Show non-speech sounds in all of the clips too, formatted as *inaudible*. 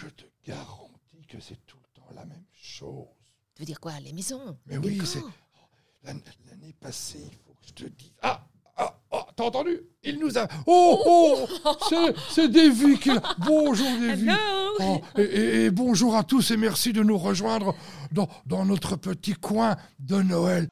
je te garantis que c'est tout le temps la même chose. Tu veux dire quoi Les maisons Mais les oui, c'est. L'an- L'année passée, il faut que je te dise. Ah Ah, ah, T'as entendu? Il nous a. Oh Oh *laughs* C'est- Davy qui. Bonjour Davy Hello Oh, et, et- et bonjour à tous et merci de nous rejoindre dans, dans notre petit coin de Noël.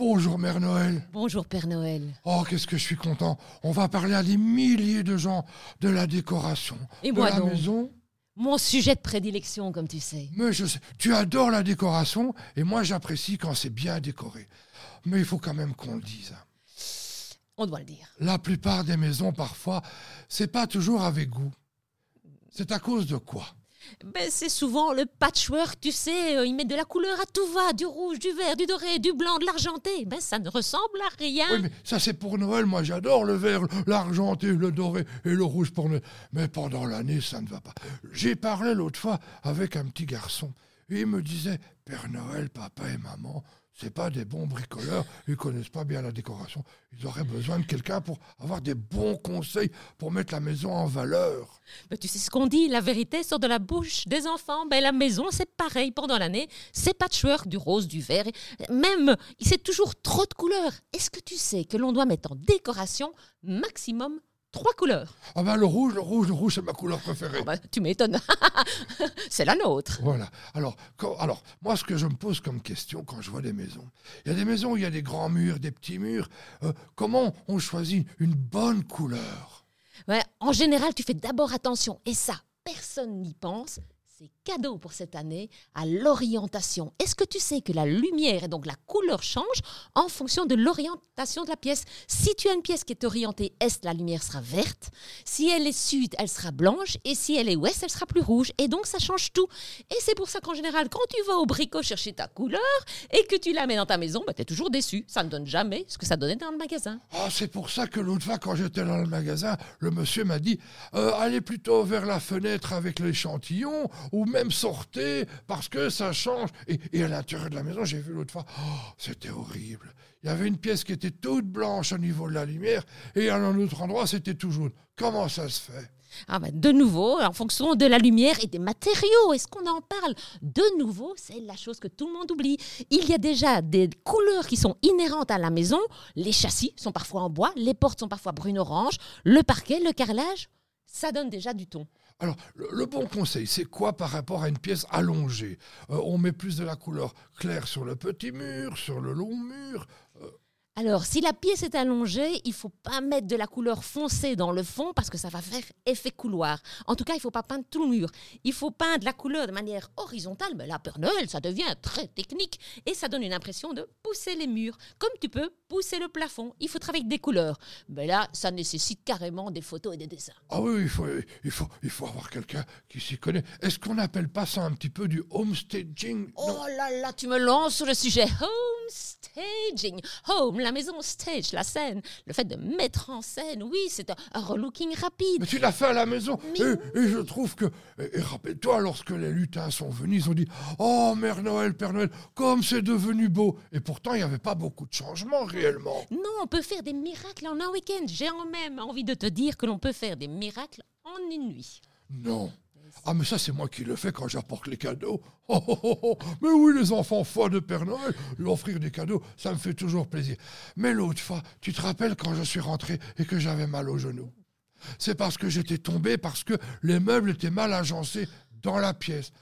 Bonjour Mère Noël. Bonjour Père Noël. Oh, qu'est-ce que je suis content. On va parler à des milliers de gens de la décoration. Et de moi la donc maison. Mon sujet de prédilection, comme tu sais. Mais je sais, tu adores la décoration et moi j'apprécie quand c'est bien décoré. Mais il faut quand même qu'on le dise. On doit le dire. La plupart des maisons, parfois, c'est pas toujours avec goût. C'est à cause de quoi? Ben, c'est souvent le patchwork, tu sais. euh, ils mettent de la couleur à tout va. Du rouge, du vert, du doré, du blanc, de l'argenté. Ben, ça ne ressemble à rien. Oui, mais ça c'est pour Noël. Moi j'adore le vert, l'argenté, le doré et le rouge pour Noël. Mais pendant l'année, ça ne va pas. J'ai parlé l'autre fois avec un petit garçon et il me disait Père Noël, papa et maman, c'est pas des bons bricoleurs, ils connaissent pas bien la décoration. Ils auraient besoin de quelqu'un pour avoir des bons conseils pour mettre la maison en valeur. Ben, tu sais ce qu'on dit, la vérité sort de la bouche des enfants. Ben, la maison, c'est pareil pendant l'année. C'est patchwork, du rose, du vert. Même, c'est toujours trop de couleurs. Est-ce que tu sais que l'on doit mettre en décoration maximum trois couleurs Ah ben le rouge, le rouge, le rouge, c'est ma couleur préférée. Ah ben, Tu m'étonnes. *laughs* c'est la nôtre. Voilà. Alors, quand- alors, moi, ce que je me pose comme question quand je vois des maisons, il y a des maisons où il y a des grands murs, des petits murs. Euh, comment on choisit une bonne couleur? Ouais, en général, tu fais d'abord attention. Et ça, personne n'y pense. C'est cadeau pour cette année à l'orientation. Est-ce que tu sais que la lumière et donc la couleur changent en fonction de l'orientation de la pièce? Si tu as une pièce qui est orientée est, la lumière sera verte. Si elle est sud, elle sera blanche. Et si elle est ouest, elle sera plus rouge. Et donc, ça change tout. Et c'est pour ça qu'en général, quand tu vas au bricot chercher ta couleur et que tu la mets dans ta maison, bah, tu es toujours déçu. Ça ne donne jamais ce que ça donnait dans le magasin. Ah, c'est pour ça que l'autre fois, quand j'étais dans le magasin, le monsieur m'a dit euh, allez plutôt vers la fenêtre avec l'échantillon, ou même sortez, parce que ça change. Et, à l'intérieur de la maison, j'ai vu l'autre fois, oh, c'était horrible. Il y avait une pièce qui était toute blanche au niveau de la lumière, et à un autre endroit, c'était tout jaune. Comment ça se fait? Ah ben, de nouveau, en fonction de la lumière et des matériaux, est-ce qu'on en parle? De nouveau, c'est la chose que tout le monde oublie. Il y a déjà des couleurs qui sont inhérentes à la maison. Les châssis sont parfois en bois, les portes sont parfois brune-orange, le parquet, le carrelage, ça donne déjà du ton. Alors, le, bon conseil, c'est quoi par rapport à une pièce allongée? Euh, On met plus de la couleur claire sur le petit mur, sur le long mur. Alors, si la pièce est allongée, il faut pas mettre de la couleur foncée dans le fond parce que ça va faire effet couloir. En tout cas, il faut pas peindre tout le mur. Il faut peindre la couleur de manière horizontale. Mais là, Père Noël, ça devient très technique et ça donne une impression de pousser les murs, comme tu peux pousser le plafond. Il faut travailler avec des couleurs. Mais là, ça nécessite carrément des photos et des dessins. Ah oui, il faut, il faut, il faut avoir quelqu'un qui s'y connaît. Est-ce qu'on n'appelle pas ça un petit peu du homestaging? Non. Oh là là, tu me lances sur le sujet. Home staging. Home, la maison, stage, la scène. Le fait de mettre en scène, oui, c'est un, un relooking rapide. Mais tu l'as fait à la maison. Mais Et, et je trouve que. Et, et rappelle-toi, lorsque les lutins sont venus, ils ont dit Oh, Mère Noël, Père Noël, comme c'est devenu beau. Et pourtant, il n'y avait pas beaucoup de changements Non, on peut faire des miracles en un week-end. J'ai en même envie de te dire que l'on peut faire des miracles en une nuit. Non. Ah, mais ça, c'est moi qui le fais quand j'apporte les cadeaux. Oh, oh, oh, oh. Mais oui, les enfants, foi de Père Noël, lui offrir des cadeaux, ça me fait toujours plaisir. Mais l'autre fois, tu te rappelles quand je suis rentré et que j'avais mal au genou? C'est parce que j'étais tombé, parce que les meubles étaient mal agencés dans la pièce.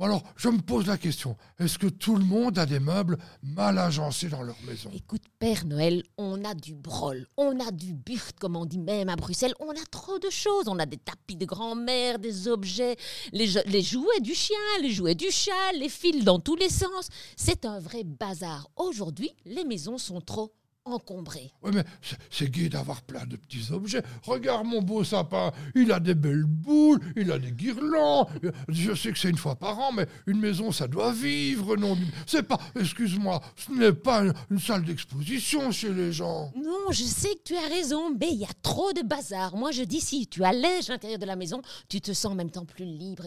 Alors, je me pose la question, est-ce que tout le monde a des meubles mal agencés dans leur maison? Écoute, Père Noël, on a du brol, on a du burt, comme on dit même à Bruxelles, on a trop de choses. On a des tapis de grand-mère, des objets, les, les jouets du chien, les jouets du chat, les fils dans tous les sens. C'est un vrai bazar. Aujourd'hui, les maisons sont trop encombrées. Oui, mais c'est- c'est gai d'avoir plein de petits objets. Regarde mon beau sapin, il a des belles boules, il a des guirlandes. Je sais que c'est une fois par an, mais une maison, ça doit vivre, non? C'est pas, excuse-moi, ce n'est pas une, une salle d'exposition chez les gens. Non, je sais que tu as raison, mais il y a trop de bazar. Moi, je dis si tu allèges l'intérieur de la maison, tu te sens en même temps plus libre.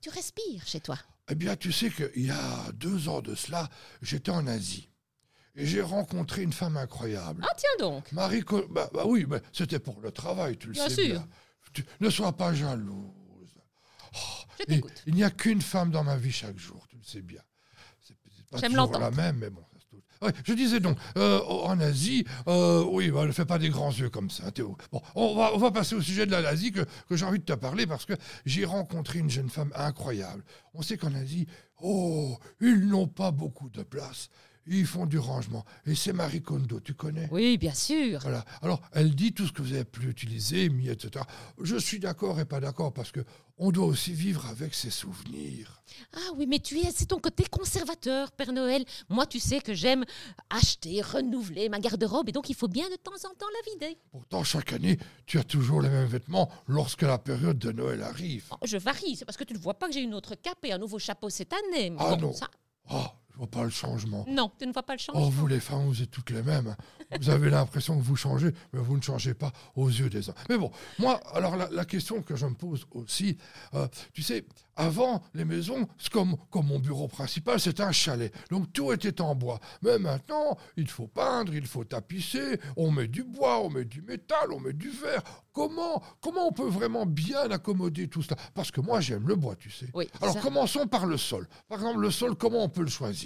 Tu respires chez toi. Eh bien, tu sais qu'il y a deux ans de cela, j'étais en Asie. Et j'ai rencontré une femme incroyable. Ah, tiens donc. Marie, Co- bah, bah oui, mais c'était pour le travail, tu le Bien sais sûr. bien. Tu- ne sois pas jalouse. Je Et t'écoute. il n'y a qu'une femme dans ma vie chaque jour, tu le sais bien. C'est pas toujours la même, mais bon. Ouais, je disais donc, euh, en Asie, euh, oui, bah, ne fais pas des grands yeux comme ça, Théo. Bon, on va, on va passer au sujet de la- l'Asie que, que j'ai envie de te parler parce que j'ai rencontré une jeune femme incroyable. On sait qu'en Asie, oh, ils n'ont pas beaucoup de place. Ils font du rangement. Et c'est Marie Kondo, tu connais? Oui, bien sûr. voilà. Alors, elle dit tout ce que vous avez pu utiliser, mis, etc. Je suis d'accord et pas d'accord parce que on doit aussi vivre avec ses souvenirs. Ah oui, mais tu es, c'est ton côté conservateur, Père Noël. Moi, tu sais que j'aime acheter, renouveler ma garde-robe, et donc il faut bien de temps en temps la vider. Pourtant, chaque année, tu as toujours les mêmes vêtements lorsque la période de Noël arrive. Oh, Je varie, c'est parce que tu ne vois pas que j'ai une autre cape et un nouveau chapeau cette année. Mais Ah bon, non. ça- Oh, je vois pas le changement. non, tu ne vois pas le changement. Oh, vous les femmes, vous êtes toutes les mêmes. Vous avez l'impression que vous changez, mais vous ne changez pas aux yeux des uns. Mais bon, moi, alors la, la question que je me pose aussi, euh, tu sais, avant, les maisons, comme, comme mon bureau principal, c'est un chalet. Donc tout était en bois. Mais maintenant, il faut peindre, il faut tapisser, on met du bois, on met du métal, on met du verre. Comment, comment on peut vraiment bien accommoder tout cela? Parce que moi, j'aime le bois, tu sais. Oui, Alors ça- commençons par le sol. Par exemple, le sol, comment on peut le choisir?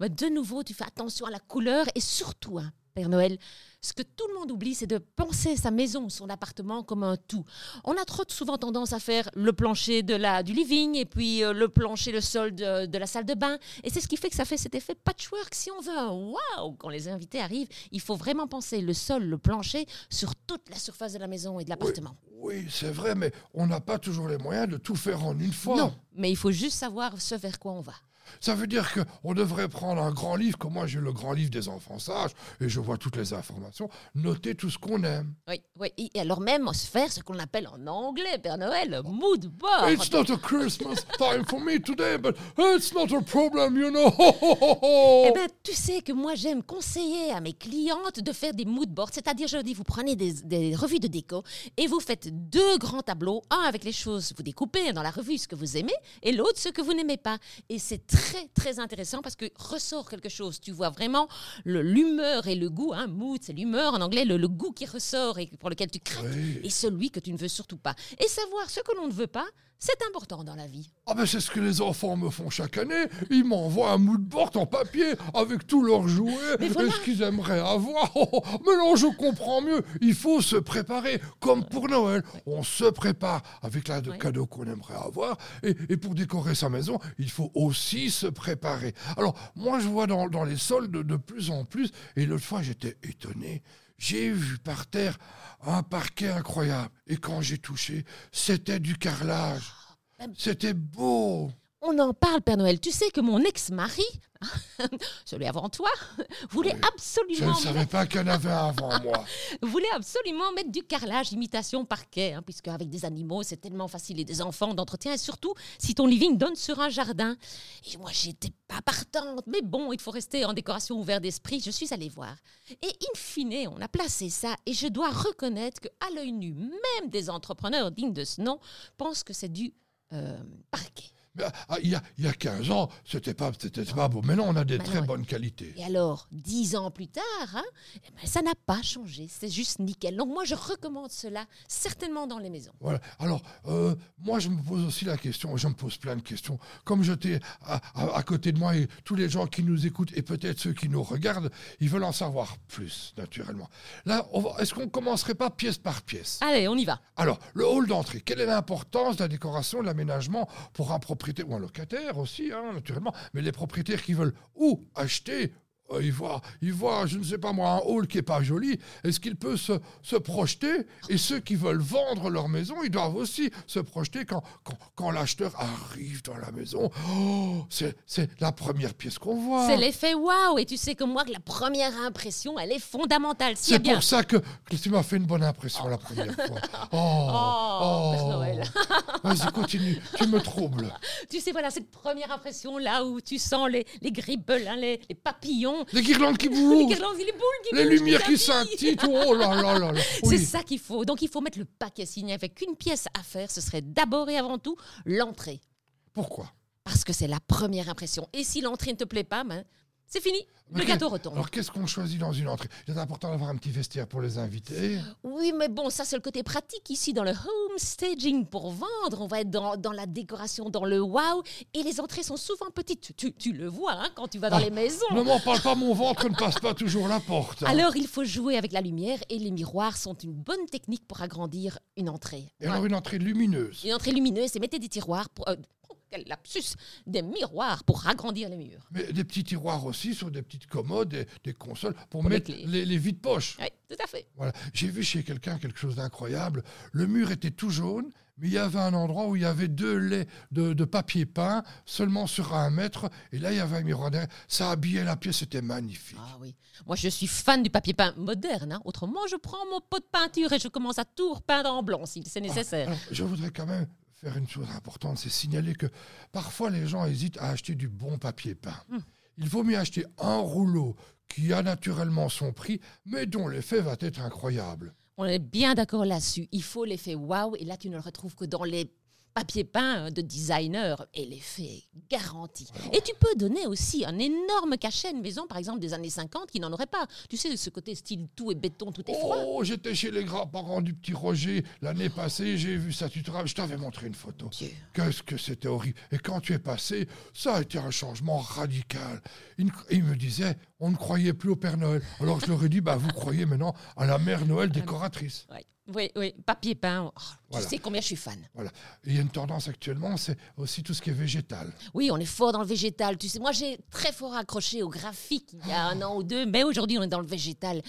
Bah, de nouveau, tu fais attention à la couleur et surtout, hein, Père Noël, ce que tout le monde oublie, c'est de penser sa maison, son appartement comme un tout. On a trop souvent tendance à faire le plancher de la, du living et puis euh, le plancher, le sol de, de la salle de bain. Et c'est ce qui fait que ça fait cet effet patchwork. Si on veut un waouh quand les invités arrivent, il faut vraiment penser le sol, le plancher sur toute la surface de la maison et de l'appartement. Oui, c'est vrai, mais on n'a pas toujours les moyens de tout faire en une fois. Non, mais il faut juste savoir ce vers quoi on va. Ça veut dire qu'on devrait prendre un grand livre, comme moi j'ai le grand livre des enfants sages, et je vois toutes les informations, noter tout ce qu'on aime. Oui, oui. Et alors même se faire ce qu'on appelle en anglais, Père Noël, mood board. It's not a Christmas time for me today, but it's not a problem, you know. *laughs* Eh bien, tu sais que moi, j'aime conseiller à mes clientes de faire des mood boards. C'est-à-dire, je dis, vous prenez des, des revues de déco et vous faites deux grands tableaux. Un avec les choses, vous découpez dans la revue ce que vous aimez et l'autre ce que vous n'aimez pas. Et c'est très, très intéressant parce que ressort quelque chose. Tu vois vraiment l'humeur et le goût. Hein, mood, c'est l'humeur en anglais, le, le goût qui ressort et pour lequel tu craques. Oui. Et celui que tu ne veux surtout pas. Et savoir ce que l'on ne veut pas, c'est important dans la vie. Ah ben c'est ce que les enfants me font chaque année. Ils m'envoient un mood board en papier avec tous leurs jouets voilà. et ce qu'ils aimeraient avoir. *laughs* Oh, oh, mais non, je comprends mieux. Il faut se préparer, comme pour Noël. On se prépare avec la de Ouais. cadeaux qu'on aimerait avoir. Et, et pour décorer sa maison, il faut aussi se préparer. Alors, moi, je vois dans, dans les soldes de, de plus en plus, et l'autre fois, j'étais étonné. J'ai vu par terre un parquet incroyable. Et quand j'ai touché, c'était du carrelage. C'était beau. On en parle, Père Noël. Tu sais que mon ex-mari, *laughs* celui avant toi, voulait Je ne absolument, savais pas qu'il y en avait un avant moi. *laughs* voulait absolument mettre du carrelage imitation parquet, hein, puisque avec des animaux, c'est tellement facile et des enfants d'entretien, et surtout si ton living donne sur un jardin. Et moi, j'étais pas partante, mais bon, il faut rester en décoration ouvert d'esprit. Je suis allée voir. Et in fine, on a placé ça, et je dois reconnaître que à l'œil nu, même des entrepreneurs dignes de ce nom pensent que c'est du euh, parquet. Ah, il, y a, il y a 15 ans, c'était pas, c'était pas beau. Maintenant, on a des Bah très non. bonnes qualités. Et alors, dix ans plus tard, hein, eh ben, ça n'a pas changé. C'est juste nickel. Donc moi, je recommande cela certainement dans les maisons. Voilà. Alors, euh, moi, je me pose aussi la question, je me pose plein de questions. Comme j'étais à, à- à côté de moi et tous les gens qui nous écoutent et peut-être ceux qui nous regardent, ils veulent en savoir plus, naturellement. Là, est-ce qu'on commencerait pas pièce par pièce? Allez, on y va. Alors, le hall d'entrée, quelle est l'importance de la décoration, de l'aménagement pour un propriétaire ou un locataire aussi, hein, naturellement, mais les propriétaires qui veulent ou acheter, euh, voient, ils voient, je ne sais pas moi, un hall qui est pas joli, est-ce qu'il peut se, se projeter? Et ceux qui veulent vendre leur maison, ils doivent aussi se projeter quand, quand, quand l'acheteur arrive dans la maison. Oh, c'est c'est la première pièce qu'on voit. C'est l'effet waouh. Et tu sais comme moi que la première impression, elle est fondamentale. C'est bien. pour ça que, que tu m'as fait une bonne impression la première fois. *laughs* Oh, Oh, Père Noël. *laughs* Vas-y, continue. Tu me troubles. Tu sais, voilà, cette première impression là où tu sens les, les grippes, hein, les, les papillons, Les guirlandes qui *laughs* les bougent, guirlandes, les boules qui les bougent, lumières qui scintillent. Oh là là là là. *laughs* C'est ça qu'il faut. Donc il faut mettre le paquet. S'il n'y avait qu'une pièce à faire, ce serait d'abord et avant tout l'entrée. Pourquoi? Parce parce que c'est la première impression. Et si l'entrée ne te plaît pas, ben, c'est fini. Le gâteau retombe. Alors, qu'est-ce qu'on choisit dans une entrée? Il est important d'avoir un petit vestiaire pour les invités. Oui, mais bon, ça c'est le côté pratique ici dans le home staging pour vendre. On va être dans, dans la décoration, dans le wow. Et les entrées sont souvent petites. Tu, tu le vois hein, quand tu vas dans Ah, les maisons. Ne m'en parle pas, mon ventre ne passe pas toujours la porte. hein. Alors il faut jouer avec la lumière et les miroirs sont une bonne technique pour agrandir une entrée. Et alors, une entrée lumineuse. Une entrée lumineuse, c'est mettez des tiroirs pour... euh, quel lapsus Des miroirs pour agrandir les murs. Mais des petits tiroirs aussi sur des petites commodes, des, des consoles pour, mettre les, les vides-poches. Oui, tout à fait. Voilà. J'ai vu chez quelqu'un quelque chose d'incroyable. Le mur était tout jaune, mais il y avait un endroit où il y avait deux laits de, de papier peint, seulement sur un mètre. Et là, il y avait un miroir derrière. Ça habillait la pièce, c'était magnifique. Ah oui. Moi, je suis fan du papier peint moderne. hein. Autrement, je prends mon pot de peinture et je commence à tout repeindre en blanc si c'est nécessaire. Alors, je voudrais quand même faire une chose importante, c'est signaler que parfois les gens hésitent à acheter du bon papier peint. Hmm. Il vaut mieux acheter un rouleau qui a naturellement son prix, mais dont l'effet va être incroyable. On est bien d'accord là-dessus. Il faut l'effet waouh. Et là, tu ne le retrouves que dans les papiers peints de designer. Et l'effet est garanti. Et tu peux donner aussi un énorme cachet à une maison, par exemple, des années 50, qui n'en aurait pas. Tu sais, ce côté style tout est béton, tout est froid. Oh, j'étais chez les grands-parents du petit Roger l'année passée, j'ai vu ça, tu te je t'avais montré une photo. Qu'est-ce que c'était horrible. Et quand tu es passé, ça a été un changement radical. Il, il me disait, on ne croyait plus au Père Noël. Alors je leur ai dit, bah, vous croyez maintenant à la Mère Noël décoratrice. Ouais. Oui, oui, papier peint. oh, Voilà. Tu sais combien je suis fan. Voilà. Il y a une tendance actuellement, c'est aussi tout ce qui est végétal. Oui, on est fort dans le végétal. Tu sais, moi, j'ai très fort accroché au graphique il y a un an ou deux, mais aujourd'hui, on est dans le végétal.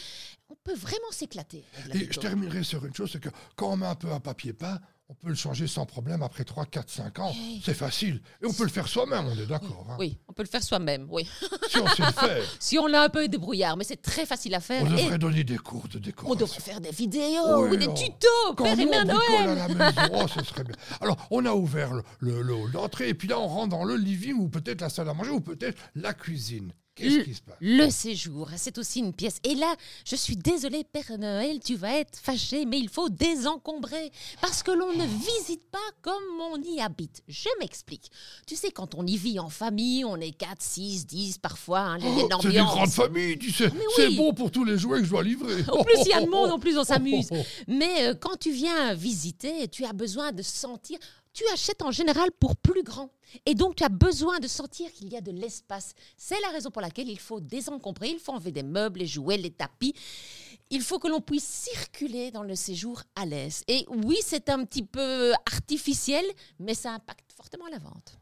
On peut vraiment s'éclater. Et je terminerai sur une chose, c'est que quand on met un peu un papier peint, on peut le changer sans problème après 3, 4, 5 ans. Hey. C'est facile. Et on peut le faire soi-même, on est d'accord. hein. Oui, on peut le faire soi-même, oui. Si on sait le faire, *laughs* Si on a un peu de brouillard, mais c'est très facile à faire. on et devrait donner des cours de on décoration. devrait faire des vidéos Oui, ou des tutos, Quand Père et Mère on Noël. à la maison, oh, ce serait bien. Alors, on a ouvert le, le- le hall d'entrée, et puis là, on rentre dans le living, ou peut-être la salle à manger, ou peut-être la cuisine. Qu'est-ce Le- qui se passe? Le séjour, c'est aussi une pièce. Et là, je suis désolée, Père Noël, tu vas être fâché, mais il faut désencombrer. Parce que l'on ne visite pas comme on y habite. Je m'explique. Tu sais, quand on y vit en famille, on est 4, 6, 10 parfois. hein, une Oh, C'est des ambiance. grandes familles, tu sais. C'est bon pour tous les jouets que je dois livrer. *laughs* En plus, il y a de monde, en plus, on *laughs* s'amuse. Mais euh, quand tu viens visiter, tu as besoin de sentir. Tu achètes en général pour plus grand. Et donc, tu as besoin de sentir qu'il y a de l'espace. C'est la raison pour laquelle il faut désencombrer, il faut enlever des meubles, les jouets, les tapis. Il faut que l'on puisse circuler dans le séjour à l'aise. Et oui, c'est un petit peu artificiel, mais ça impacte fortement la vente.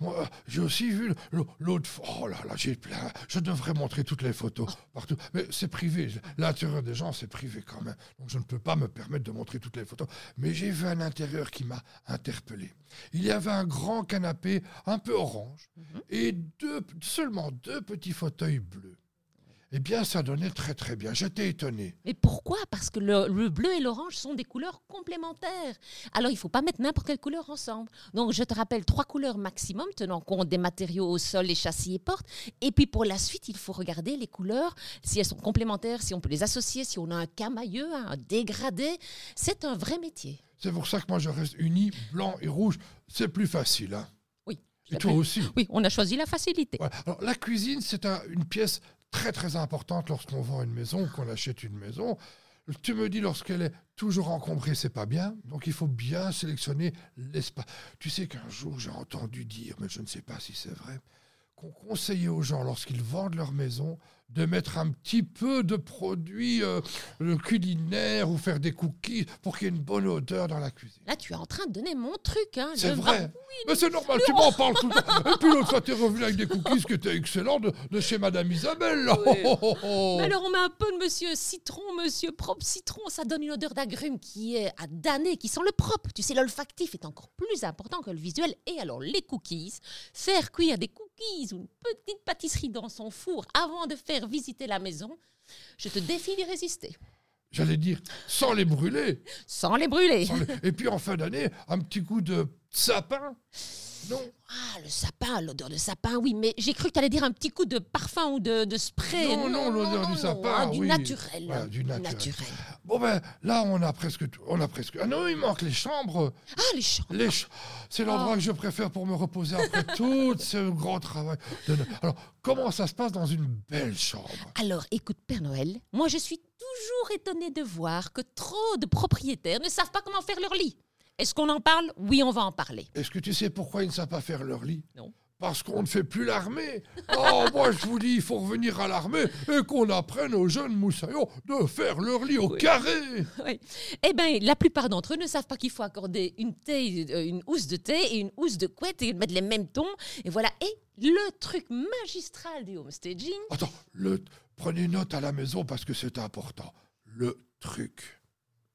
Moi, j'ai aussi vu l'autre. Oh là là, j'ai plein. Je devrais montrer toutes les photos partout. Mais c'est privé. L'intérieur des gens, c'est privé quand même. Donc je ne peux pas me permettre de montrer toutes les photos. Mais j'ai vu un intérieur qui m'a interpellé. Il y avait un grand canapé un peu orange et deux, seulement deux petits fauteuils bleus. Eh bien, ça donnait très très bien. J'étais étonné. Mais pourquoi? Parce que le, le bleu et l'orange sont des couleurs complémentaires. Alors, il ne faut pas mettre n'importe quelle couleur ensemble. Donc, je te rappelle trois couleurs maximum, tenant compte des matériaux au sol, les châssis et portes. Et puis, pour la suite, il faut regarder les couleurs, si elles sont complémentaires, si on peut les associer, si on a un camailleux, un dégradé. C'est un vrai métier. C'est pour ça que moi, je reste uni, blanc et rouge. C'est plus facile. Hein. Oui. Et toi aussi. Oui, on a choisi la facilité. Voilà. Alors, la cuisine, c'est un- une pièce très très importante lorsqu'on vend une maison qu'on achète une maison. Tu me dis, lorsqu'elle est toujours encombrée, c'est pas bien. Donc, il faut bien sélectionner l'espace. Tu sais qu'un jour, j'ai entendu dire, mais je ne sais pas si c'est vrai, qu'on conseillait aux gens, lorsqu'ils vendent leur maison, de mettre un petit peu de produits euh, culinaires ou faire des cookies pour qu'il y ait une bonne odeur dans la cuisine. Là, tu es en train de donner mon truc. Hein, C'est vrai. Mais c'est normal, tu m'en parles tout le temps. Et puis l'autre fois, tu es revenu avec des cookies qui étaient excellents de, de chez Madame Isabelle. là. Oui. Oh, oh, oh. Mais alors on met un peu de monsieur citron, monsieur propre citron, ça donne une odeur d'agrumes qui est à damner, qui sent le propre. Tu sais, l'olfactif est encore plus important que le visuel. Et alors les cookies, faire cuire des cookies ou une petite pâtisserie dans son four avant de faire visiter la maison, je te défie d'y résister. J'allais dire, sans les brûler. Sans les brûler. Sans les- Et puis en fin d'année, un petit coup de sapin. Non. Ah, le sapin, l'odeur de sapin, oui, mais j'ai cru que tu allais dire un petit coup de parfum ou de, de spray. Non, non, l'odeur du sapin, hein, du oui. naturel. Voilà, du naturel. naturel. Bon ben là on a presque tout. On a presque. Ah non, il manque les chambres. Ah, les chambres. Les ch- C'est l'endroit Oh. que je préfère pour me reposer après *laughs* tout ce grand travail. de- Alors comment ça se passe dans une belle chambre? Alors, écoute, Père Noël, moi je suis toujours étonnée de voir que trop de propriétaires ne savent pas comment faire leur lit. Est-ce qu'on en parle? Oui, on va en parler. Est-ce que tu sais pourquoi ils ne savent pas faire leur lit? Non. Parce qu'on ne fait plus l'armée. Oh, moi je vous dis, il faut revenir à l'armée et qu'on apprenne aux jeunes moussaillons de faire leur lit au carré. *laughs* Oui. Eh bien, la plupart d'entre eux ne savent pas qu'il faut accorder une, thé, euh, une housse de thé et une housse de couette et mettre les mêmes tons. Et voilà. Et le truc magistral du homestaging, Attends, le... prenez note à la maison parce que c'est important. Le truc.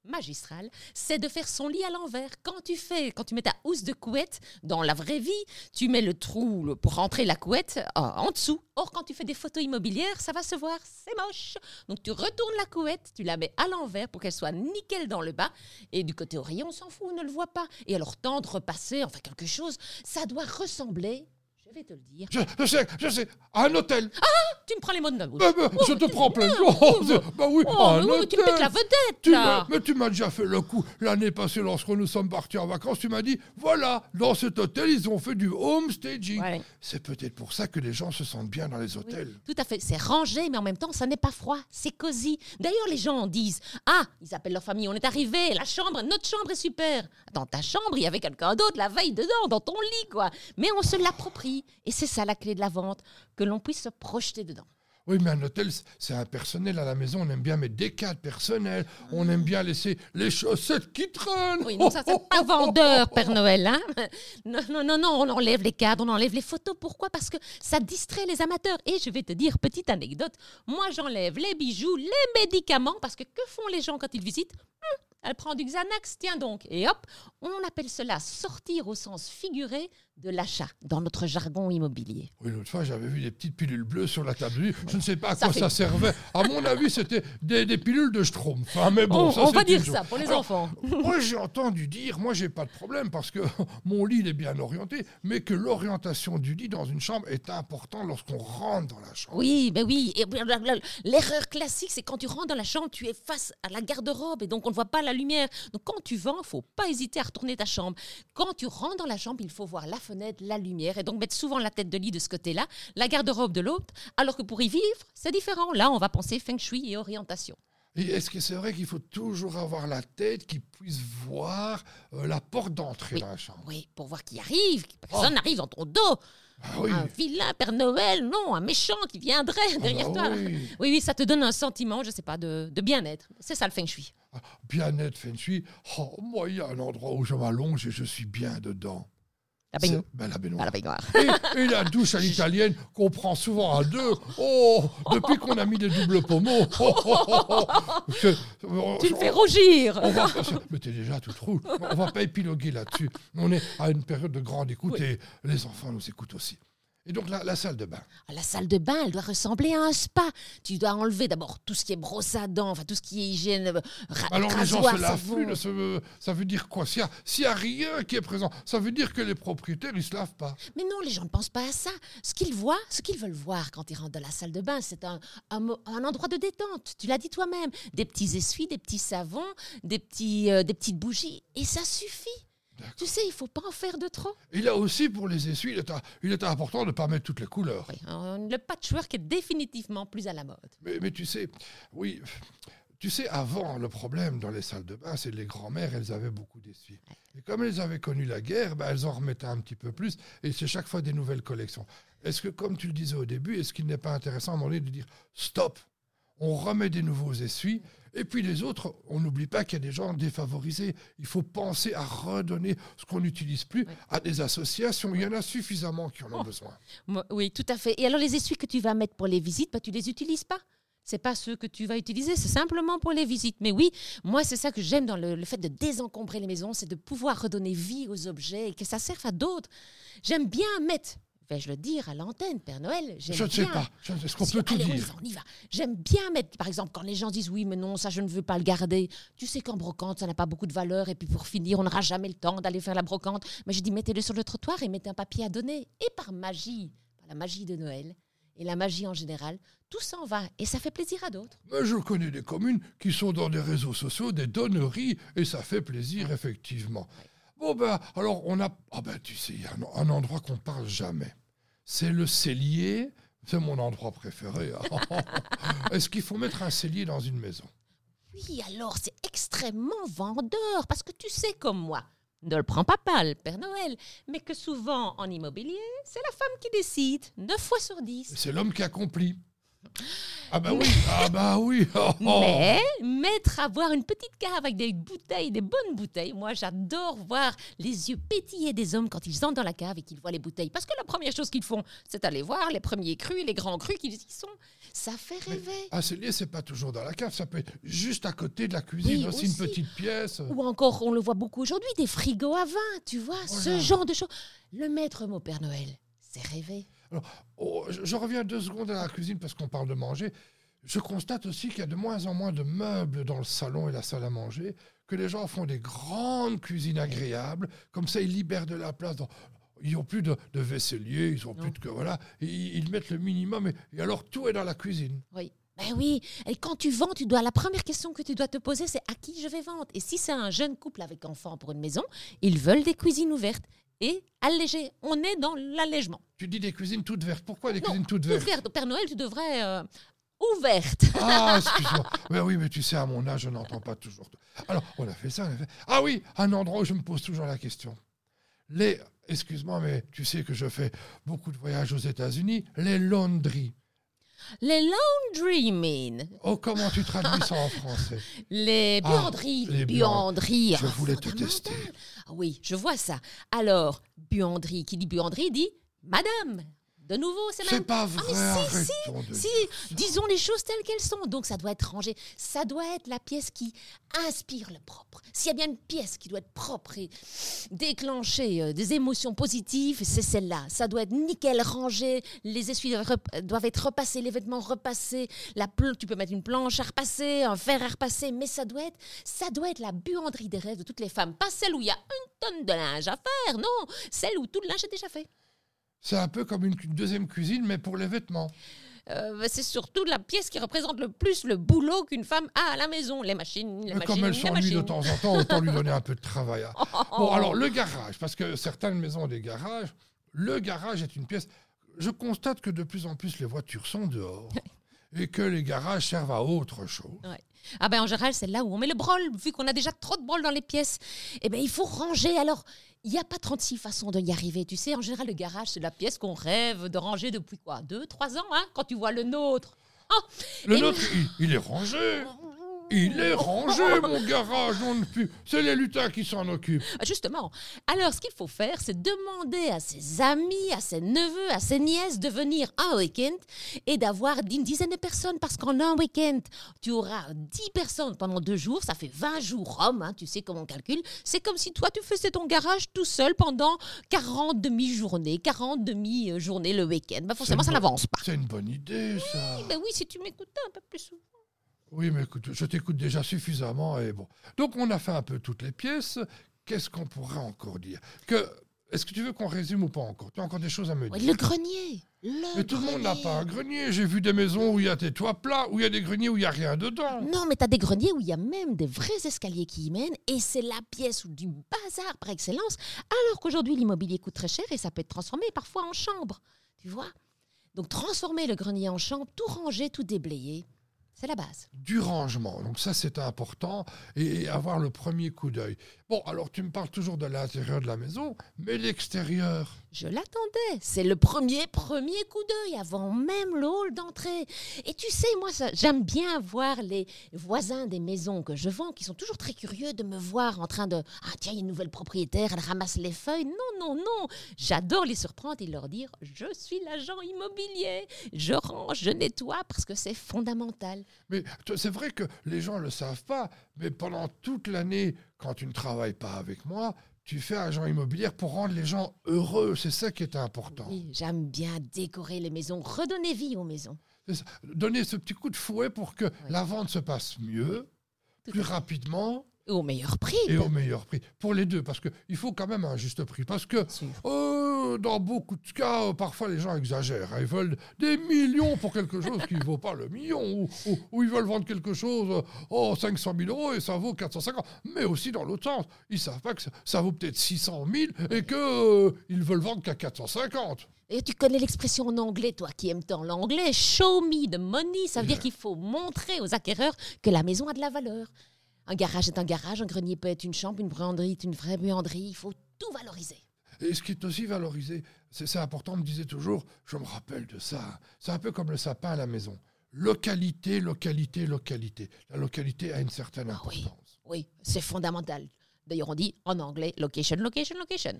Magistral, c'est de faire son lit à l'envers. Quand tu fais, quand tu mets ta housse de couette dans la vraie vie, tu mets le trou pour rentrer la couette euh, en dessous. Or, quand tu fais des photos immobilières, ça va se voir, c'est moche. Donc, tu retournes la couette, tu la mets à l'envers pour qu'elle soit nickel dans le bas. Et du côté oreiller, on s'en fout, on ne le voit pas. Et alors, tendre, repasser, enfin quelque chose, ça doit ressembler, vais te le dire. Je, je sais, je sais, à un hôtel. Tu me prends les mots de ma bouche. Bah, bah, je te prends plein de c'est- Bah oui, Oh, un mais mais tu me hôtel. pètes la vedette, là. mais tu m'as déjà fait le coup. L'année passée, lorsque nous sommes partis en vacances, tu m'as dit voilà, dans cet hôtel, ils ont fait du homestaging. Ouais. C'est peut-être pour ça que les gens se sentent bien dans les hôtels. Tout à fait. C'est rangé, mais en même temps, ça n'est pas froid. C'est cosy. D'ailleurs, les gens disent Ah, ils appellent leur famille, on est arrivé, la chambre, notre chambre est super. Dans ta chambre, il y avait quelqu'un d'autre la veille dedans, dans ton lit, quoi. Mais on se l'approprie. Et c'est ça la clé de la vente, que l'on puisse se projeter dedans. Oui, mais un hôtel, c'est impersonnel. À la maison, on aime bien mettre des cadres personnels. On aime bien laisser les chaussettes qui traînent. Oui, non, ça, c'est pas *laughs* vendeur, Père Noël. Hein non, non, non, non, on enlève les cadres, on enlève les photos. Pourquoi? Parce que ça distrait les amateurs. Et je vais te dire, petite anecdote, moi, j'enlève les bijoux, les médicaments, parce que que font les gens quand ils visitent? Hum, Elle prend du Xanax, tiens donc. Et hop, on appelle cela sortir au sens figuré de l'achat, dans notre jargon immobilier. Oui, l'autre fois, j'avais vu des petites pilules bleues sur la table. Je ne sais pas à Ça quoi fait- ça servait. À mon *laughs* avis, c'était des, des pilules de Schtroumpf. Enfin, mais bon, on ça, on va dire ça pour les Alors, enfants. *laughs* Moi, j'ai entendu dire, moi, j'ai pas de problème parce que *laughs* mon lit il est bien orienté, mais que l'orientation du lit dans une chambre est importante lorsqu'on rentre dans la chambre. Oui, ben oui. L'erreur classique, c'est quand tu rentres dans la chambre, tu es face à la garde-robe et donc on ne voit pas la lumière. Donc quand tu vends, faut pas hésiter à retourner ta chambre. Quand tu rentres dans la chambre, il faut voir la fenêtre, la lumière et donc mettre souvent la tête de lit de ce côté-là, la garde-robe de l'autre. Alors que pour y vivre, c'est différent. Là, on va penser feng shui et orientation. Est-ce que c'est vrai qu'il faut toujours avoir la tête qui puisse voir euh, la porte d'entrée Oui. dans la chambre? Oui, pour voir qui arrive. que Personne n'arrive dans ton dos. Ah oui. Un vilain Père Noël, non, un méchant qui viendrait Ah derrière bah toi. oui. Oui, oui, ça te donne un sentiment, je sais pas, de, de bien-être. C'est ça le feng shui. Ah, Bien-être, feng shui. Oh, moi, il y a un endroit où je m'allonge et je suis bien dedans. La baignoire. Ben, la Ah, baignoire. la baignoire. Et, et la douche à l'italienne qu'on prend souvent à deux. Oh, depuis qu'on a mis des doubles pommeaux. Oh, oh, oh, oh. Tu le fais rougir. On va, mais t'es déjà toute rouge. On va pas épiloguer là-dessus. On est à une période de grande écoute Oui. et les enfants nous écoutent aussi. Et donc la, la salle de bain. La salle de bain, elle doit ressembler à un spa. Tu dois enlever d'abord tout ce qui est brosse à dents, enfin tout ce qui est hygiène, euh, Alors les gens se lavent plus. ça veut dire quoi? S'il y a, rien qui est présent, ça veut dire que les propriétaires ils se lavent pas. Mais non, les gens ne pensent pas à ça. Ce qu'ils voient, ce qu'ils veulent voir quand ils rentrent dans la salle de bain, c'est un, un endroit de détente. Tu l'as dit toi-même. Des petits essuies, des petits savons, des, petits, euh, des petites bougies. Et ça suffit. Tu sais, il faut pas en faire de trop. Et là aussi pour les essuies, il est, il est important de ne pas mettre toutes les couleurs. Oui, le patchwork est définitivement plus à la mode. Mais, mais tu sais, oui, tu sais, avant, le problème dans les salles de bain, c'est que les grands-mères, elles avaient beaucoup d'essuie. Et comme elles avaient connu la guerre, ben, elles en remettaient un petit peu plus, et c'est chaque fois des nouvelles collections. Est-ce que, comme tu le disais au début, est-ce qu'il n'est pas intéressant à un moment donné de dire stop, on remet des nouveaux essuies, et puis les autres, on n'oublie pas qu'il y a des gens défavorisés. Il faut penser à redonner ce qu'on n'utilise plus à des associations. Il y en a suffisamment qui en ont Oh. besoin. Oui, tout à fait. Et alors, les essuies que tu vas mettre pour les visites, bah, tu les utilises pas. C'est pas ceux que tu vas utiliser, c'est simplement pour les visites. Mais oui, moi, c'est ça que j'aime dans le, le fait de désencombrer les maisons, c'est de pouvoir redonner vie aux objets et que ça serve à d'autres. J'aime bien mettre Vais-je le dire à l'antenne, Père Noël? Je ne sais pas. Est-ce qu'on peut tout dire on y va, on y va. J'aime bien mettre, par exemple, quand les gens disent oui, mais non, ça je ne veux pas le garder. Tu sais qu'en brocante, ça n'a pas beaucoup de valeur. Et puis pour finir, on n'aura jamais le temps d'aller faire la brocante. Mais je dis mettez-le sur le trottoir et mettez un papier à donner. Et par magie, par la magie de Noël et la magie en général, tout s'en va et ça fait plaisir à d'autres. Mais je connais des communes qui sont dans des réseaux sociaux, des donneries, et ça fait plaisir, effectivement. Bon, ben, alors on a. Ah, ben, tu sais, il y a un, endroit qu'on parle jamais. C'est le cellier. C'est mon endroit préféré. *laughs* Est-ce qu'il faut mettre un cellier dans une maison? Oui, alors c'est extrêmement vendeur, parce que tu sais comme moi, ne le prends pas mal, Père Noël, mais que souvent en immobilier, c'est la femme qui décide, 9 fois sur 10. C'est l'homme qui accomplit. Ah bah oui, ah bah oui. Oh, *laughs* oh. Mais mettre à boire une petite cave avec des bouteilles, des bonnes bouteilles. Moi, j'adore voir les yeux pétiller des hommes quand ils entrent dans la cave et qu'ils voient les bouteilles. Parce que la première chose qu'ils font, c'est aller voir les premiers crus, les grands crus qu'ils y sont. Ça fait rêver. un cellier, c'est pas toujours dans la cave, ça peut être juste à côté de la cuisine, aussi, une petite pièce. Ou encore, on le voit beaucoup aujourd'hui, des frigos à vin, tu vois, ce genre de choses. Le maître mot Père Noël, c'est rêver. Alors, oh, je, reviens deux secondes à la cuisine parce qu'on parle de manger. Je constate aussi qu'il y a de moins en moins de meubles dans le salon et la salle à manger, que les gens font des grandes cuisines agréables, comme ça ils libèrent de la place. ils n'ont plus de, de, vaisselier, ils ont plus de que voilà, ils, mettent le minimum et, alors tout est dans la cuisine. Oui. Ben oui, et quand tu vends, tu dois la première question que tu dois te poser, c'est à qui je vais vendre? Et si c'est un jeune couple avec enfants pour une maison, ils veulent des cuisines ouvertes et allégé. On est dans l'allègement. Tu dis des cuisines toutes vertes. Pourquoi des cuisines toutes vertes Toutes vertes. Père Noël, tu devrais euh, ouverte. Ah, excuse-moi. Mais oui, mais tu sais, à mon âge, je n'entends pas toujours. Alors, on a fait ça. On a fait... Ah oui, un endroit où je me pose toujours la question. Les, excuse-moi, mais tu sais que je fais beaucoup de voyages aux États-Unis. Les laundries. Les laundrymen. Oh, comment tu traduis ça en français *laughs* Les ah, buanderies. les buanderies. Je voulais te tester. Ah oui, je vois ça. Alors, buanderie, qui dit buanderie dit Madame, de nouveau, c'est même. C'est pas vrai. Ah, si, si, si. Disons les choses telles qu'elles sont. Donc, ça doit être rangé. Ça doit être la pièce qui inspire le propre. S'il y a bien une pièce qui doit être propre et déclencher euh, des émotions positives, c'est celle-là. Ça doit être nickel rangé. Les essuies doivent être repassés, les vêtements repassés. La tu peux mettre une planche à repasser, un fer à repasser, mais ça doit être, ça doit être la buanderie des rêves de toutes les femmes. Pas celle où il y a une tonne de linge à faire, non. Celle où tout le linge est déjà fait. C'est un peu comme une deuxième cuisine, mais pour les vêtements. Euh, c'est surtout la pièce qui représente le plus le boulot qu'une femme a à la maison. Les machines, les mais Comme elle s'ennuie de temps en temps, autant lui donner un *laughs* peu de travail. *laughs* Bon, alors le garage, parce que certaines maisons ont des garages. Le garage est une pièce. Je constate que de plus en plus les voitures sont dehors *laughs* et que les garages servent à autre chose. Ah ben en général, c'est là où on met le brol, vu qu'on a déjà trop de brol dans les pièces. Eh ben il faut ranger. Alors, il n'y a pas 36 façons de y arriver. Tu sais, en général, le garage, c'est la pièce qu'on rêve de ranger depuis quoi? Deux, trois ans, hein Quand tu vois le nôtre. Oh le nôtre, il, est rangé. Il est rangé, *laughs* mon garage. C'est les lutins qui s'en occupent. Ah, justement. Alors, ce qu'il faut faire, c'est demander à ses amis, à ses neveux, à ses nièces de venir un week-end et d'avoir une dizaine de personnes. Parce qu'en un week-end, tu auras 10 personnes pendant deux jours. Ça fait 20 jours homme, hein, tu sais comment on calcule. C'est comme si toi, tu faisais ton garage tout seul pendant 40 demi-journées, 40 demi-journées le week-end. Ben, forcément, ça n'avance pas. C'est une bonne idée, ça. Oui, ben oui, si tu m'écoutes un peu plus souvent. Oui, mais écoute, je t'écoute déjà suffisamment et bon. Donc on a fait un peu toutes les pièces. Qu'est-ce qu'on pourrait encore dire? Que est-ce que tu veux qu'on résume ou pas encore? Tu as encore des choses à me dire Le grenier. Le mais tout le monde n'a pas un grenier. J'ai vu des maisons où il y a des toits plats, où il y a des greniers où il n'y a rien dedans. Non, mais tu as des greniers où il y a même des vrais escaliers qui y mènent et c'est la pièce du bazar par excellence. Alors qu'aujourd'hui, l'immobilier coûte très cher et ça peut être transformé parfois en chambre. Tu vois? Donc transformer le grenier en chambre, tout ranger, tout déblayer. C'est la base. Du rangement. Donc ça, c'est important. Et avoir le premier coup d'œil. Bon, alors tu me parles toujours de l'intérieur de la maison, mais l'extérieur. Je l'attendais. C'est le premier, premier coup d'œil avant même le hall d'entrée. Et tu sais, moi, j'aime bien voir les voisins des maisons que je vends qui sont toujours très curieux de me voir en train de Ah, tiens, il y a une nouvelle propriétaire, elle ramasse les feuilles. Non, non, non. J'adore les surprendre et leur dire Je suis l'agent immobilier. Je range, je nettoie parce que c'est fondamental. Mais c'est vrai que les gens ne le savent pas, mais pendant toute l'année, quand tu ne travailles pas avec moi, tu fais agent immobilier pour rendre les gens heureux. C'est ça qui est important. Oui, j'aime bien décorer les maisons, redonner vie aux maisons. Donner ce petit coup de fouet pour que la vente se passe mieux, plus rapidement au meilleur prix. Et au meilleur prix. Pour les deux, parce qu'il faut quand même un juste prix. Parce que euh, dans beaucoup de cas, euh, parfois les gens exagèrent. Hein. Ils veulent des millions pour quelque chose qui ne vaut pas le million. Ou, ils veulent vendre quelque chose oh, 500 000 euros et ça vaut 450. Mais aussi dans l'autre sens. Ils ne savent pas que ça, vaut peut-être 600 000 et qu'ils euh, veulent vendre qu'à 450. Et tu connais l'expression en anglais, toi qui aimes tant l'anglais, show me the money, ça veut dire qu'il faut montrer aux acquéreurs que la maison a de la valeur. Un garage est un garage, un grenier peut être une chambre, une buanderie est une vraie buanderie. Il faut tout valoriser. Et ce qui est aussi valorisé, c'est important, on me disait toujours, je me rappelle de ça, c'est un peu comme le sapin à la maison. Localité, localité, localité. La localité a une certaine ah importance. oui c'est fondamental. D'ailleurs, on dit en anglais location, location, location.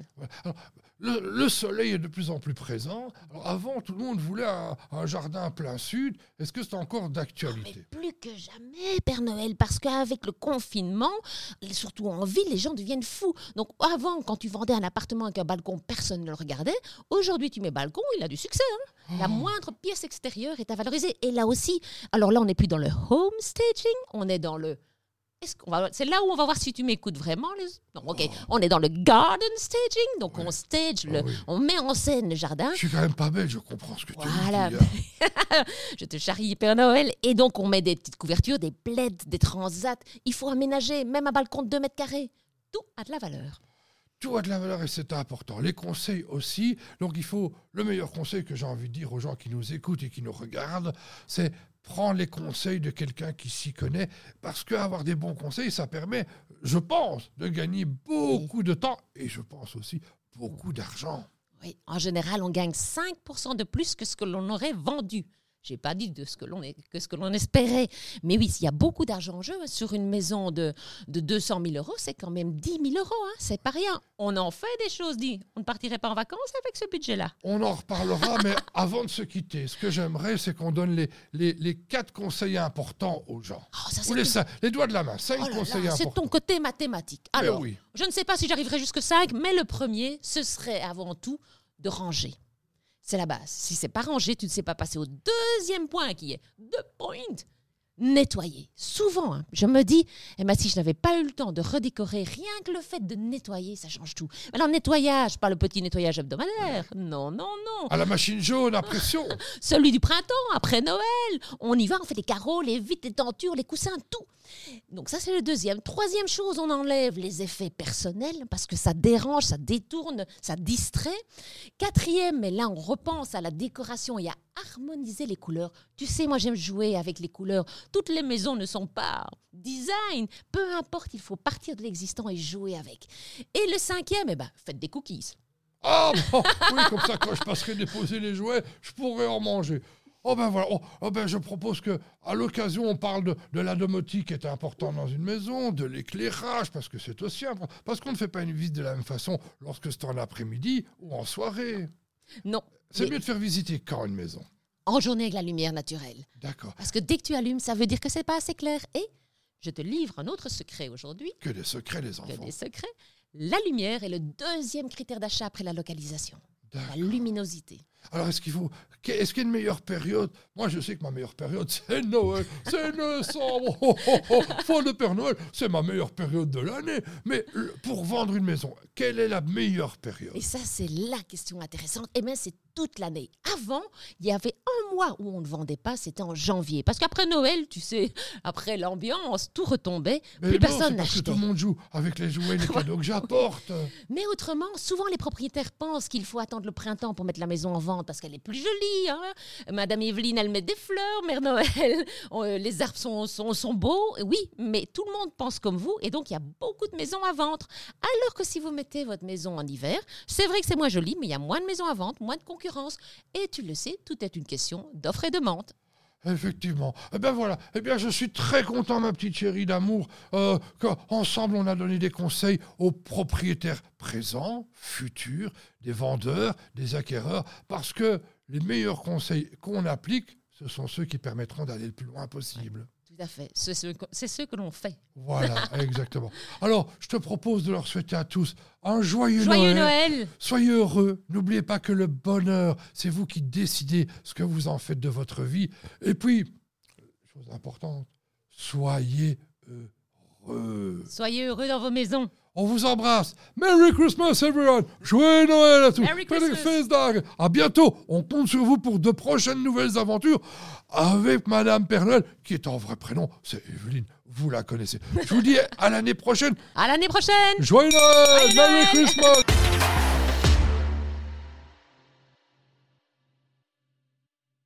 le, soleil est de plus en plus présent. avant, tout le monde voulait un, jardin plein sud. Est-ce que c'est encore d'actualité? Plus que jamais, Père Noël, parce qu'avec le confinement, surtout en ville, les gens deviennent fous. Donc avant, quand tu vendais un appartement avec un balcon, personne ne le regardait. Aujourd'hui, tu mets balcon, il a du succès. Hein. La oh. moindre pièce extérieure est à valoriser. Et là aussi, alors là, on n'est plus dans le home staging, on est dans le c'est là où on va voir si tu m'écoutes vraiment. Non, ok. Oh. On est dans le garden staging, donc on stage, le, ah on met en scène le jardin. Je suis quand même pas belle, je comprends ce que tu voilà. dis. *laughs* je te charrie Père Noël. Et donc on met des petites couvertures, des plaids, des transats. Il faut aménager, même un balcon de 2 mètres carrés. Tout a de la valeur. Tout a de la valeur et c'est important. Les conseils aussi. Donc il faut, le meilleur conseil que j'ai envie de dire aux gens qui nous écoutent et qui nous regardent, c'est prendre les conseils de quelqu'un qui s'y connaît, parce qu'avoir des bons conseils, ça permet, je pense, de gagner beaucoup de temps et je pense aussi beaucoup d'argent. Oui, en général, on gagne 5% de plus que ce que l'on aurait vendu. J'ai pas dit de ce que l'on que ce que l'on espérait, mais oui, s'il y a beaucoup d'argent en jeu sur une maison de, de 200 000 euros, c'est quand même 10 000 euros, hein, c'est pas rien. On en fait des choses, dit. On ne partirait pas en vacances avec ce budget-là. On en reparlera, *laughs* mais avant de se quitter, ce que j'aimerais, c'est qu'on donne les, les, les, quatre conseils importants aux gens. Oh, les, les, doigts de la main, cinq oh conseils importants. C'est ton côté mathématique. Alors, oui. je ne sais pas si j'arriverai jusque 5, mais le premier, ce serait avant tout de ranger. C'est la base. Si c'est pas rangé, tu ne sais pas passer au deuxième point qui est the point nettoyer. Souvent, hein, je me dis, eh ben, si je n'avais pas eu le temps de redécorer, rien que le fait de nettoyer, ça change tout. Alors, nettoyage, pas le petit nettoyage hebdomadaire. Non, non, non. À la machine jaune à pression. *laughs* Celui du printemps, après Noël. On y va, on fait les carreaux, les vitres, les tentures, les coussins, tout. Donc, ça, c'est le deuxième. Troisième chose, on enlève les effets personnels parce que ça dérange, ça détourne, ça distrait. Quatrième, et là, on repense à la décoration et à harmoniser les couleurs. Tu sais, moi, j'aime jouer avec les couleurs toutes les maisons ne sont pas design. Peu importe, il faut partir de l'existant et jouer avec. Et le cinquième, eh ben, faites des cookies. Ah, oui, comme ça, quand je passerai déposer les jouets, je pourrai en manger. Oh ben voilà, oh, oh ben je propose que à l'occasion on parle de, de la domotique qui est important dans une maison, de l'éclairage parce que c'est aussi important, parce qu'on ne fait pas une visite de la même façon lorsque c'est en après-midi ou en soirée. Non. C'est mieux de faire visiter quand une maison en journée avec la lumière naturelle. D'accord. Parce que dès que tu allumes, ça veut dire que c'est pas assez clair. Et je te livre un autre secret aujourd'hui. Que des secrets, les enfants. Que des secrets. La lumière est le deuxième critère d'achat après la localisation. La luminosité. Alors, est-ce qu'il faut. Est-ce qu'il y a une meilleure période? Moi, je sais que ma meilleure période, *laughs* c'est Noël. C'est décembre. Oh, oh, oh, de Père Noël, c'est ma meilleure période de l'année. Mais pour vendre une maison, quelle est la meilleure période? Et ça, c'est la question intéressante. Eh bien, c'est toute l'année. Avant, il y avait un mois où on ne vendait pas, c'était en janvier. Parce qu'après Noël, tu sais, après l'ambiance, tout retombait, plus personne n'achetait. tout le monde joue avec les jouets, les *laughs* cadeaux que j'apporte. Mais autrement, souvent les propriétaires pensent qu'il faut attendre le printemps pour mettre la maison en vente parce qu'elle est plus jolie. Hein. Madame Evelyne, elle met des fleurs, Mère Noël, *laughs* euh, les arbres sont, sont, sont beaux. Oui, mais tout le monde pense comme vous et donc il y a beaucoup de maisons à vendre. Alors que si vous mettez votre maison en hiver, c'est vrai que c'est moins joli, mais il y a moins de maisons à vendre, moins de concurrence et tu le sais, tout est une question d'offre et de demande. Effectivement. Eh bien voilà. Eh bien, je suis très content, ma petite chérie d'amour, euh, qu'ensemble on a donné des conseils aux propriétaires présents, futurs, des vendeurs, des acquéreurs, parce que les meilleurs conseils qu'on applique, ce sont ceux qui permettront d'aller le plus loin possible. Tout Tout à fait. C'est ce, que- c'est ce que l'on fait. Voilà, *laughs* exactement. Alors, je te propose de leur souhaiter à tous un joyeux, Joyeux Noël. Noël Soyez heureux. N'oubliez pas que le bonheur, c'est vous qui décidez ce que vous en faites de votre vie. Et puis, chose importante, soyez heureux. Soyez heureux dans vos maisons. On vous embrasse. Merry Christmas, everyone. Joyeux Noël à tous. Merry Christmas. À bientôt. On compte sur vous pour de prochaines nouvelles aventures avec Madame Pernel, qui est en vrai prénom. C'est Evelyne. Vous la connaissez. Je vous dis à l'année prochaine. À l'année prochaine Joyeux Noël. Joyeux Merry. Christmas.